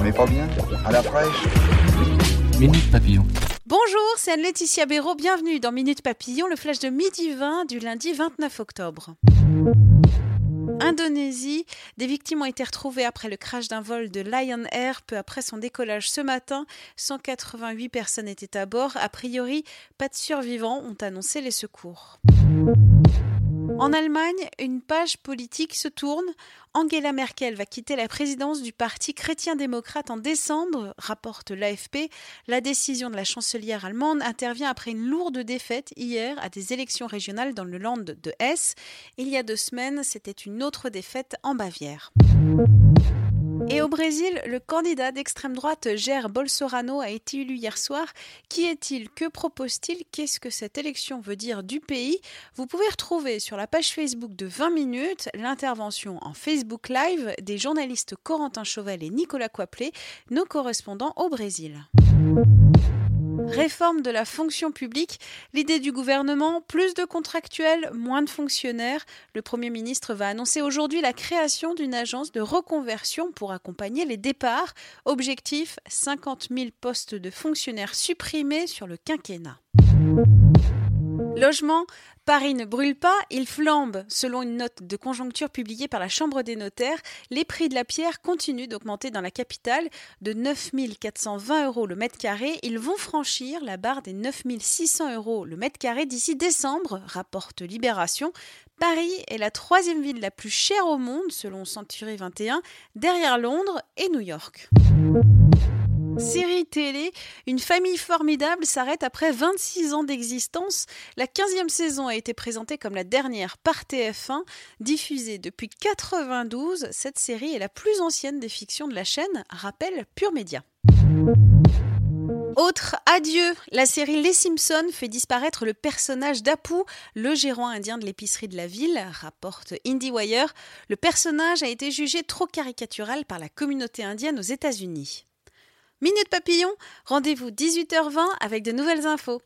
On n'est pas bien À la fraîche Minute Papillon. Bonjour, c'est Anne-Laetitia Béraud. Bienvenue dans Minute Papillon, le flash de midi 20 du lundi 29 octobre. Indonésie, des victimes ont été retrouvées après le crash d'un vol de Lion Air peu après son décollage ce matin. 188 personnes étaient à bord. A priori, pas de survivants ont annoncé les secours. En Allemagne, une page politique se tourne. Angela Merkel va quitter la présidence du parti chrétien-démocrate en décembre, rapporte l'AFP. La décision de la chancelière allemande intervient après une lourde défaite hier à des élections régionales dans le land de Hesse. Il y a deux semaines, c'était une autre défaite en Bavière. Et au Brésil, le candidat d'extrême droite Jair Bolsonaro a été élu hier soir. Qui est-il? Que propose-t-il? Qu'est-ce que cette élection veut dire du pays? Vous pouvez retrouver sur la page Facebook de 20 minutes l'intervention en Facebook Live des journalistes Corentin Chauvel et Nicolas Coiplet, nos correspondants au Brésil. Réforme de la fonction publique. L'idée du gouvernement, plus de contractuels, moins de fonctionnaires. Le Premier ministre va annoncer aujourd'hui la création d'une agence de reconversion pour accompagner les départs. Objectif 50 000 postes de fonctionnaires supprimés sur le quinquennat. Logement, Paris ne brûle pas, il flambe. Selon une note de conjoncture publiée par la Chambre des notaires, les prix de la pierre continuent d'augmenter dans la capitale. De 9 420 euros le mètre carré, ils vont franchir la barre des 9 600 euros le mètre carré d'ici décembre, rapporte Libération. Paris est la troisième ville la plus chère au monde, selon Century 21, derrière Londres et New York. Série télé, une famille formidable s'arrête après 26 ans d'existence. La 15e saison a été présentée comme la dernière par TF1. Diffusée depuis 92, cette série est la plus ancienne des fictions de la chaîne, rappelle Pure Média. Autre adieu, la série Les Simpsons fait disparaître le personnage d'Apu, le gérant indien de l'épicerie de la ville, rapporte IndieWire. Le personnage a été jugé trop caricatural par la communauté indienne aux États-Unis. Minute Papillon, rendez-vous 18h20 avec de nouvelles infos.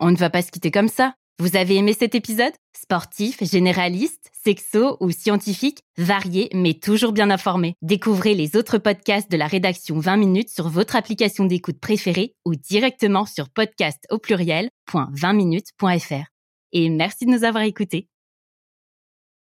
On ne va pas se quitter comme ça. Vous avez aimé cet épisode? Sportif, généraliste, sexo ou scientifique, varié mais toujours bien informé. Découvrez les autres podcasts de la rédaction 20 minutes sur votre application d'écoute préférée ou directement sur podcast au pluriel.20minutes.fr. Et merci de nous avoir écoutés.